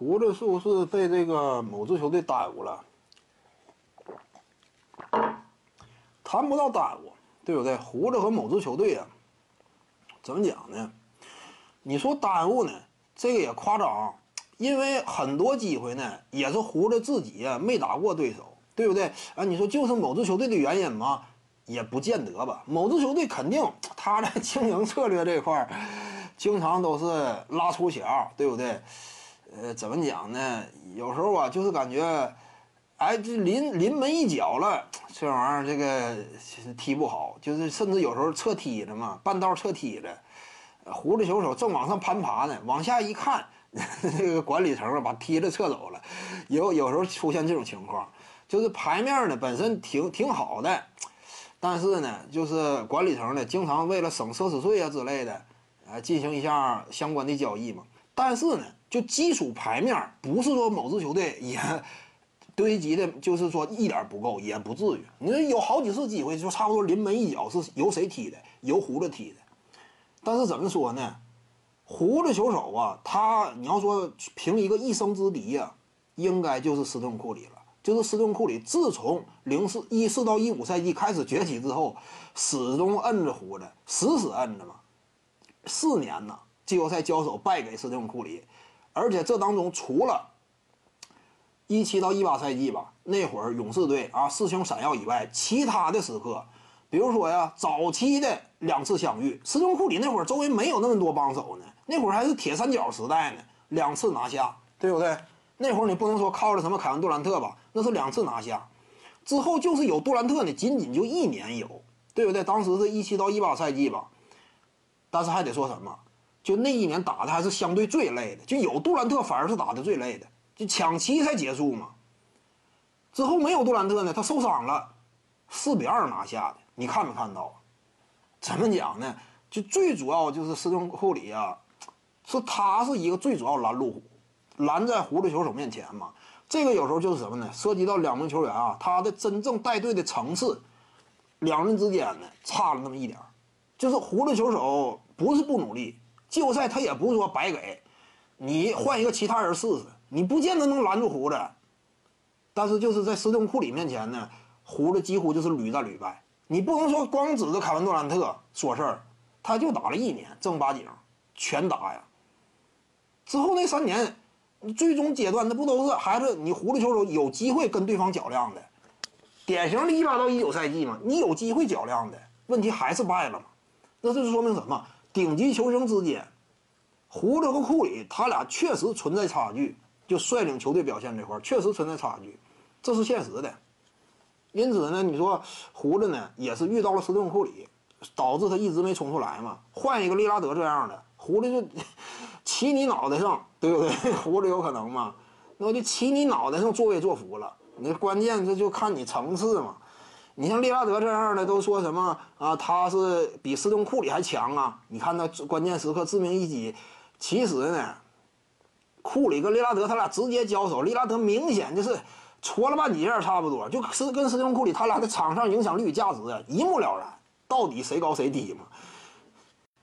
胡子是不是被这个某支球队耽误了？谈不到耽误，对不对？胡子和某支球队啊，怎么讲呢？你说耽误呢，这个也夸张，因为很多机会呢，也是胡子自己啊没打过对手，对不对？啊，你说就是某支球队的原因吗？也不见得吧。某支球队肯定他在 经营策略这块儿，经常都是拉出脚，对不对？呃，怎么讲呢？有时候啊，就是感觉，哎，这临临门一脚了，这玩意儿这个踢不好，就是甚至有时候侧踢了嘛，半道侧踢了，胡子球手正往上攀爬呢，往下一看，这个管理层把踢子撤走了，有有时候出现这种情况，就是牌面呢本身挺挺好的，但是呢，就是管理层呢经常为了省奢侈税啊之类的，呃，进行一下相关的交易嘛，但是呢。就基础牌面，不是说某支球队也堆积的，就是说一点不够，也不至于。你说有好几次机会，就差不多临门一脚是由谁踢的？由胡子踢的。但是怎么说呢？胡子球手啊，他你要说凭一个一生之敌呀，应该就是斯顿库里了。就是斯顿库里，自从零四一四到一五赛季开始崛起之后，始终摁着胡子，死死摁着嘛。四年呢，季后赛交手败给斯蒂芬库里。而且这当中，除了一七到一八赛季吧，那会儿勇士队啊四星闪耀以外，其他的时刻，比如说呀，早期的两次相遇，斯蒂芬库里那会儿周围没有那么多帮手呢，那会儿还是铁三角时代呢，两次拿下，对不对？那会儿你不能说靠着什么凯文杜兰特吧，那是两次拿下，之后就是有杜兰特呢，仅仅就一年有，对不对？当时是一七到一八赛季吧，但是还得说什么？就那一年打的还是相对最累的，就有杜兰特反而是打的最累的，就抢七才结束嘛。之后没有杜兰特呢，他受伤了，四比二拿下的，你看没看到？怎么讲呢？就最主要就是斯通库里啊，是他是一个最主要拦路虎，拦在胡子球手面前嘛。这个有时候就是什么呢？涉及到两名球员啊，他的真正带队的层次，两人之间呢差了那么一点就是胡子球手不是不努力。季后赛他也不是说白给，你换一个其他人试试，你不见得能拦住胡子。但是就是在斯通库里面前呢，胡子几乎就是屡战屡败。你不能说光指着凯文杜兰特说事儿，他就打了一年正八经全打呀。之后那三年，最终阶段那不都是还是你胡子球手有机会跟对方较量的，典型的一八到一九赛季嘛，你有机会较量的问题还是败了嘛？那这就说明什么？顶级球星之间，胡子和库里他俩确实存在差距，就率领球队表现这块确实存在差距，这是现实的。因此呢，你说胡子呢也是遇到了斯顿库里，导致他一直没冲出来嘛。换一个利拉德这样的，胡子就 骑你脑袋上，对不对？胡子有可能吗？那就骑你脑袋上作威作福了。那关键这就看你层次嘛。你像利拉德这样的都说什么啊？他是比斯通库里还强啊！你看他关键时刻致命一击，其实呢，库里跟利拉德他俩直接交手，利拉德明显就是戳了半截差不多，就是跟斯通库里他俩的场上影响力与价值一目了然，到底谁高谁低嘛？